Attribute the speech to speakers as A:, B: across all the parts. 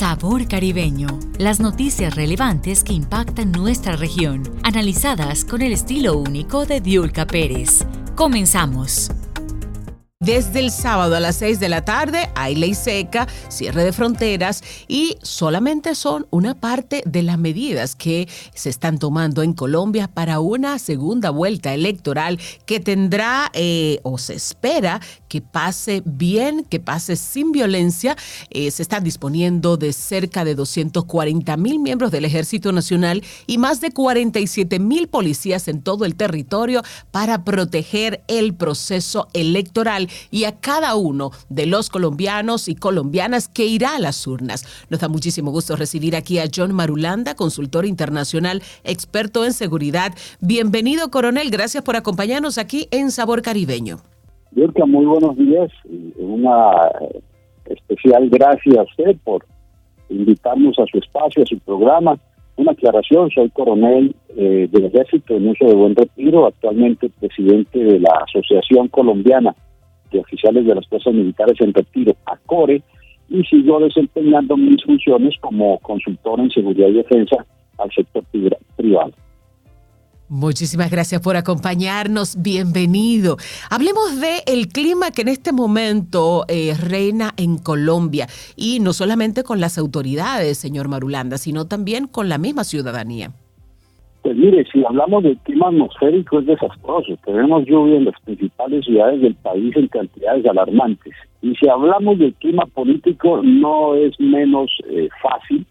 A: Sabor Caribeño. Las noticias relevantes que impactan nuestra región, analizadas con el estilo único de Diulca Pérez. Comenzamos.
B: Desde el sábado a las 6 de la tarde hay ley seca, cierre de fronteras y solamente son una parte de las medidas que se están tomando en Colombia para una segunda vuelta electoral que tendrá eh, o se espera que pase bien, que pase sin violencia. Eh, se están disponiendo de cerca de 240 mil miembros del Ejército Nacional y más de 47 mil policías en todo el territorio para proteger el proceso electoral y a cada uno de los colombianos y colombianas que irá a las urnas. Nos da muchísimo gusto recibir aquí a John Marulanda, consultor internacional, experto en seguridad. Bienvenido, coronel. Gracias por acompañarnos aquí en Sabor Caribeño.
C: Yurka, muy buenos días. Una especial gracias a usted por invitarnos a su espacio, a su programa. Una aclaración, soy coronel eh, del Ejército en uso de buen retiro, actualmente presidente de la Asociación Colombiana de oficiales de las fuerzas militares en retiro, ACORE, y sigo desempeñando mis funciones como consultor en seguridad y defensa al sector privado.
B: Muchísimas gracias por acompañarnos. Bienvenido. Hablemos de el clima que en este momento eh, reina en Colombia y no solamente con las autoridades, señor Marulanda, sino también con la misma ciudadanía.
C: Pues mire, si hablamos del clima atmosférico es desastroso. Tenemos lluvia en las principales ciudades del país en cantidades alarmantes. Y si hablamos del clima político no es menos eh, fácil.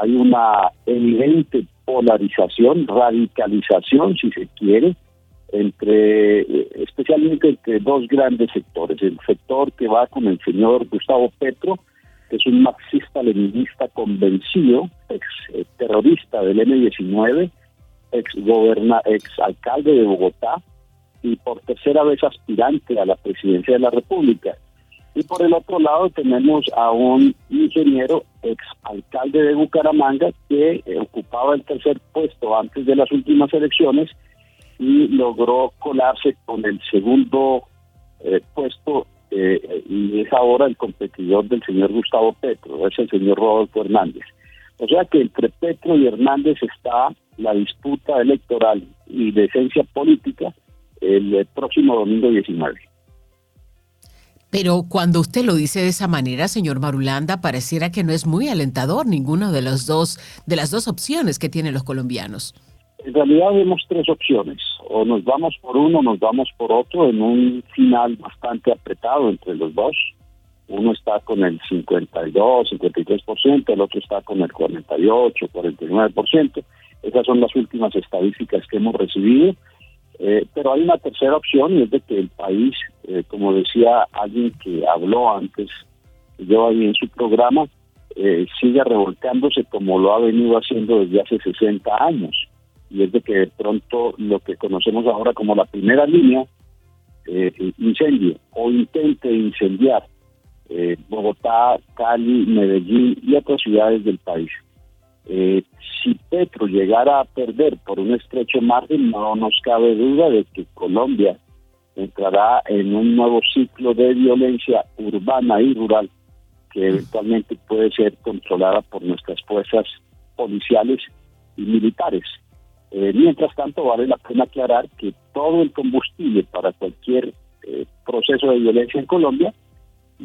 C: Hay una evidente polarización, radicalización, si se quiere, entre eh, especialmente entre dos grandes sectores. El sector que va con el señor Gustavo Petro, que es un marxista-leninista convencido, ex eh, terrorista del M-19, ex, ex alcalde de Bogotá y por tercera vez aspirante a la presidencia de la República. Y por el otro lado tenemos a un ingeniero ex alcalde de Bucaramanga que eh, ocupaba el tercer puesto antes de las últimas elecciones y logró colarse con el segundo eh, puesto eh, y es ahora el competidor del señor Gustavo Petro, es el señor Rodolfo Hernández. O sea que entre Petro y Hernández está la disputa electoral y de esencia política el próximo domingo 19.
B: Pero cuando usted lo dice de esa manera, señor Marulanda, pareciera que no es muy alentador ninguno de los dos de las dos opciones que tienen los colombianos.
C: En realidad vemos tres opciones, o nos vamos por uno o nos vamos por otro en un final bastante apretado entre los dos. Uno está con el 52, 53%, el otro está con el 48, 49%. Esas son las últimas estadísticas que hemos recibido. Eh, pero hay una tercera opción y es de que el país, eh, como decía alguien que habló antes, yo ahí en su programa, eh, siga revolcándose como lo ha venido haciendo desde hace 60 años. Y es de que de pronto lo que conocemos ahora como la primera línea, eh, incendio o intente incendiar Bogotá, Cali, Medellín y otras ciudades del país. Eh, si Petro llegara a perder por un estrecho margen, no nos cabe duda de que Colombia entrará en un nuevo ciclo de violencia urbana y rural que eventualmente puede ser controlada por nuestras fuerzas policiales y militares. Eh, mientras tanto, vale la pena aclarar que todo el combustible para cualquier eh, proceso de violencia en Colombia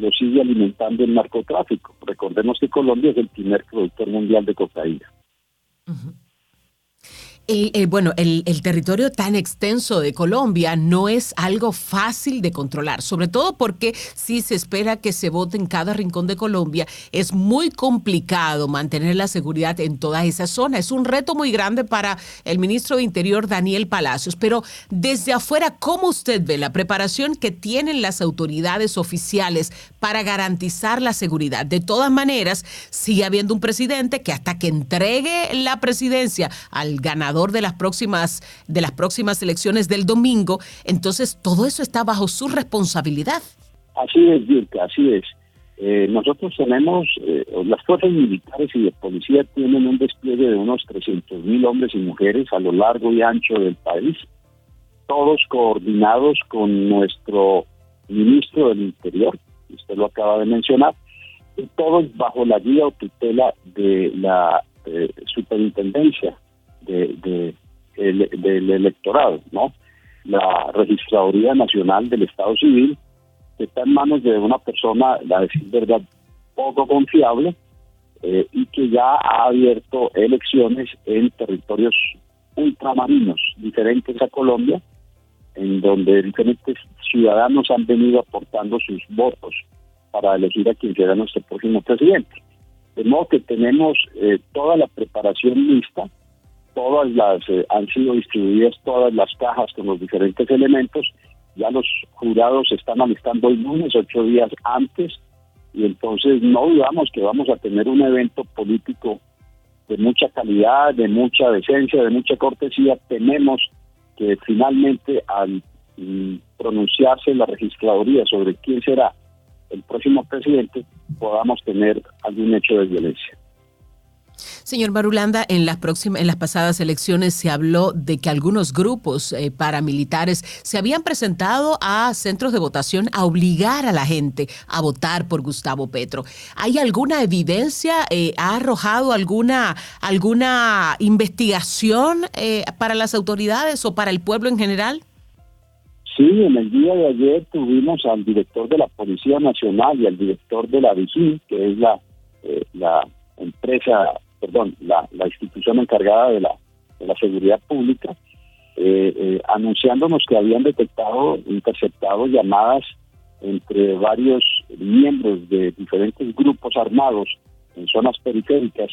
C: lo sigue alimentando el narcotráfico. Recordemos que Colombia es el primer productor mundial de cocaína.
B: Eh, bueno, el, territorio tan extenso de Colombia no es algo fácil de controlar, sobre todo porque si se espera que se vote en cada rincón de Colombia, es muy complicado mantener la seguridad en toda esa zona. Es un reto muy grande para el ministro de Interior, Daniel Palacios. Pero desde afuera, ¿cómo usted ve la preparación que tienen las autoridades oficiales para garantizar la seguridad? De todas maneras, sigue habiendo un presidente que hasta que entregue la presidencia al ganador, de las próximas de las próximas elecciones del domingo, entonces todo eso está bajo su responsabilidad.
C: Así es, Dirka, así es. Eh, nosotros tenemos, eh, las fuerzas militares y de policía tienen un despliegue de unos 300 mil hombres y mujeres a lo largo y ancho del país, todos coordinados con nuestro ministro del Interior, usted lo acaba de mencionar, todo bajo la guía o tutela de la eh, superintendencia de, del electorado, ¿no? La Registraduría Nacional del Estado Civil está en manos de una persona, la decir verdad, poco confiable eh, y que ya ha abierto elecciones en territorios ultramarinos diferentes a Colombia, en donde diferentes ciudadanos han venido aportando sus votos para elegir a quien será nuestro próximo presidente. De modo que tenemos eh, toda la preparación lista, todas las eh, han sido distribuidas todas las cajas con los diferentes elementos, ya los jurados están alistando el lunes, ocho días antes, y entonces no dudamos que vamos a tener un evento político de mucha calidad, de mucha decencia, de mucha cortesía. Tenemos que finalmente al mm, pronunciarse la registraduría sobre quién será el próximo presidente, podamos tener algún hecho de violencia.
B: Señor Barulanda, en las próximas, en las pasadas elecciones se habló de que algunos grupos eh, paramilitares se habían presentado a centros de votación a obligar a la gente a votar por Gustavo Petro. ¿Hay alguna evidencia? Eh, ¿Ha arrojado alguna alguna investigación eh, para las autoridades o para el pueblo en general?
C: Sí, en el día de ayer tuvimos al director de la Policía Nacional y al director de la VIGIN, que es la empresa perdón, la, institución encargada de la, de la seguridad pública, eh, eh, anunciándonos que habían detectado, interceptado llamadas entre varios miembros de diferentes grupos armados en zonas periféricas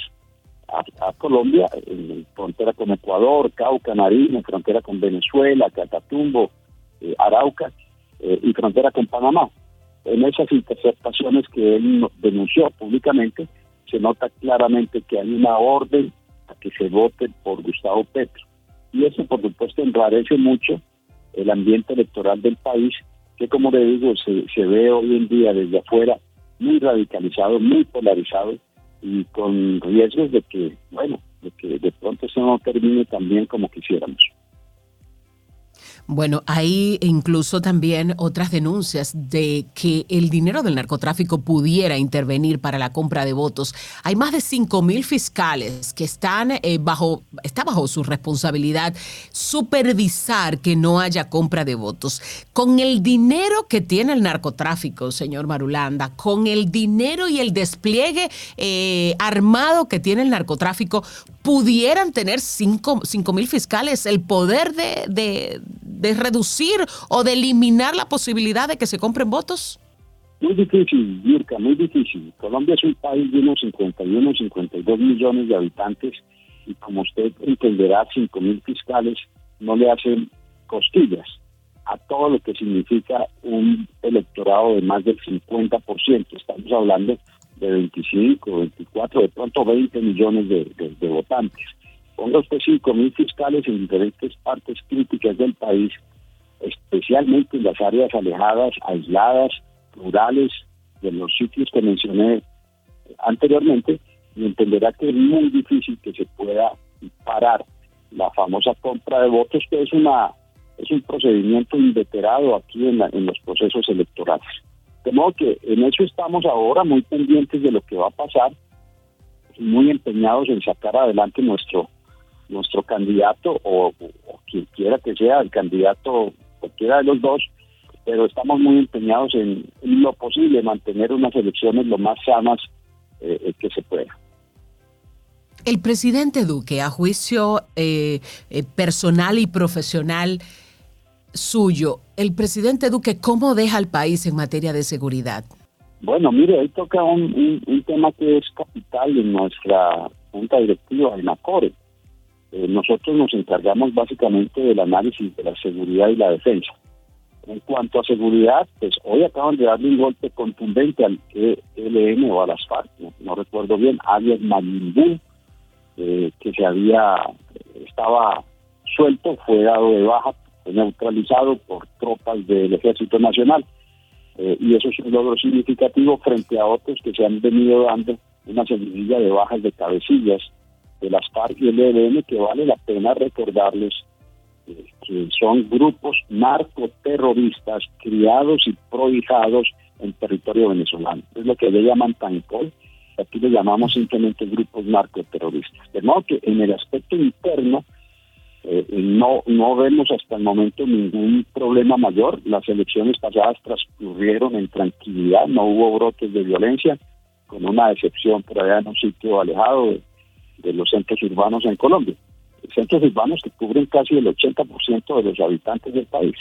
C: a, Colombia, en frontera con Ecuador, Cauca, Nariño, frontera con Venezuela, Catatumbo, eh, Arauca y frontera con Panamá. En esas interceptaciones que él denunció públicamente, se nota claramente que hay una orden a que se vote por Gustavo Petro. Y eso, por supuesto, enrarece mucho el ambiente electoral del país, que, como le digo, se, se ve hoy en día desde afuera muy radicalizado, muy polarizado y con riesgos de que, bueno, de que de pronto eso no termine tan bien como quisiéramos.
B: Bueno, hay incluso también otras denuncias de que el dinero del narcotráfico pudiera intervenir para la compra de votos. Hay más de 5 mil fiscales que están eh, bajo, está bajo su responsabilidad supervisar que no haya compra de votos. Con el dinero que tiene el narcotráfico, señor Marulanda, con el dinero y el despliegue eh, armado que tiene el narcotráfico, pudieran tener 5 mil fiscales el poder de de reducir o de eliminar la posibilidad de que se compren votos?
C: Muy difícil, Mirka, muy difícil. Colombia es un país de unos 51, 52 millones de habitantes y como usted entenderá, 5 mil fiscales no le hacen costillas a todo lo que significa un electorado de más del 50%. Estamos hablando de 25, 24, de pronto 20 millones de votantes ponga usted 5.000 fiscales en diferentes partes críticas del país, especialmente en las áreas alejadas, aisladas, rurales, de los sitios que mencioné anteriormente, y entenderá que es muy difícil que se pueda parar la famosa compra de votos, que es una es un procedimiento inveterado aquí en, en los procesos electorales. De modo que en eso estamos ahora muy pendientes de lo que va a pasar, muy empeñados en sacar adelante nuestro nuestro candidato o, quien quiera que sea el candidato, cualquiera de los dos, pero estamos muy empeñados en, lo posible mantener unas elecciones lo más sanas eh, eh, que se pueda.
B: El presidente Duque, a juicio eh, personal y profesional suyo, el presidente Duque, ¿cómo deja al país en materia de seguridad?
C: Bueno, mire, ahí toca un, un tema que es capital en nuestra junta directiva, en ACORE eh, nosotros nos encargamos básicamente del análisis de la seguridad y la defensa. En cuanto a seguridad, pues hoy acaban de darle un golpe contundente al ELN o a las FARC, no, recuerdo bien, alias Malimbú, eh, que se había, estaba suelto, fue dado de baja, fue neutralizado por tropas del Ejército Nacional. Eh, y eso es un logro significativo frente a otros que se han venido dando una seguidilla de bajas de cabecillas de las FARC y el ELN que vale la pena recordarles eh, que son grupos narcoterroristas criados y prohijados en territorio venezolano. Es lo que le llaman TANCOL, aquí le llamamos simplemente grupos narcoterroristas. De modo que en el aspecto interno eh, no, no vemos hasta el momento ningún problema mayor. Las elecciones pasadas transcurrieron en tranquilidad, no hubo brotes de violencia, con una excepción por allá en un sitio alejado de, los centros urbanos en Colombia. Centros urbanos que cubren casi el 80% de los habitantes del país.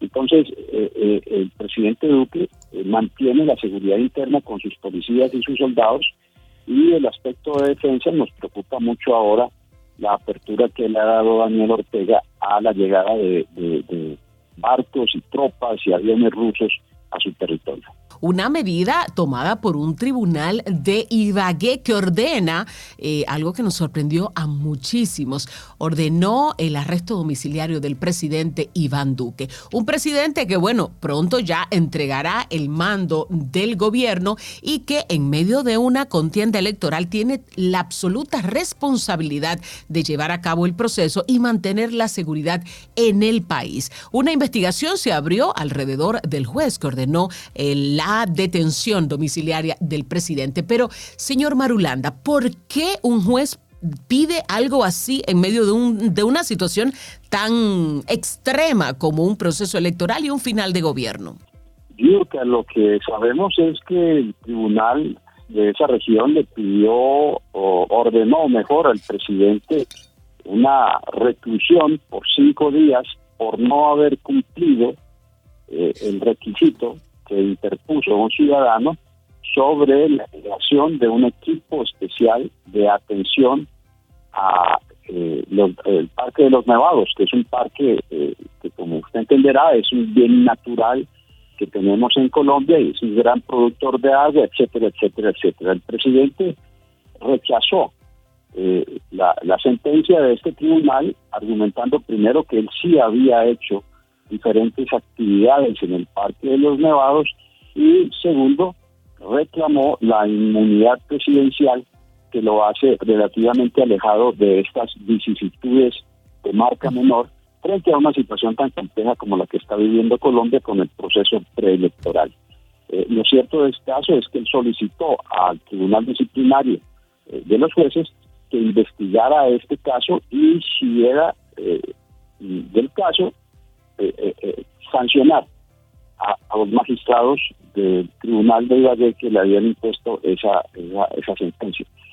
C: Entonces, eh, eh, el presidente Duque eh, mantiene la seguridad interna con sus policías y sus soldados y el aspecto de defensa nos preocupa mucho ahora la apertura que le ha dado Daniel Ortega a la llegada de barcos y tropas y aviones rusos a su territorio
B: una medida tomada por un tribunal de Ibagué que ordena eh, algo que nos sorprendió a muchísimos. Ordenó el arresto domiciliario del presidente Iván Duque. Un presidente que, bueno, pronto ya entregará el mando del gobierno y que en medio de una contienda electoral tiene la absoluta responsabilidad de llevar a cabo el proceso y mantener la seguridad en el país. Una investigación se abrió alrededor del juez que ordenó la detención domiciliaria del presidente. Pero, señor Marulanda, ¿por qué un juez pide algo así en medio de, un, de una situación tan extrema como un proceso electoral y un final de gobierno?
C: que lo que sabemos es que el tribunal de esa región le pidió o ordenó mejor al presidente una reclusión por cinco días por no haber cumplido eh, el requisito que interpuso un ciudadano sobre la creación de un equipo especial de atención a eh, el Parque de los Nevados, que es un parque eh, que, como usted entenderá, es un bien natural que tenemos en Colombia y es un gran productor de agua, etcétera, etcétera, etcétera. El presidente rechazó eh, la, la sentencia de este tribunal, argumentando primero que él sí había hecho diferentes actividades en el Parque de los Nevados y segundo, reclamó la inmunidad presidencial que lo hace relativamente alejado de estas vicisitudes de marca menor frente a una situación tan compleja como la que está viviendo Colombia con el proceso preelectoral. Eh, lo cierto de este caso es que él solicitó al Tribunal Disciplinario eh, de los jueces que investigara este caso y si era eh, del caso, eh, eh, eh, sancionar a, los magistrados del Tribunal de Ibagué que le habían impuesto esa, esa, esa sentencia.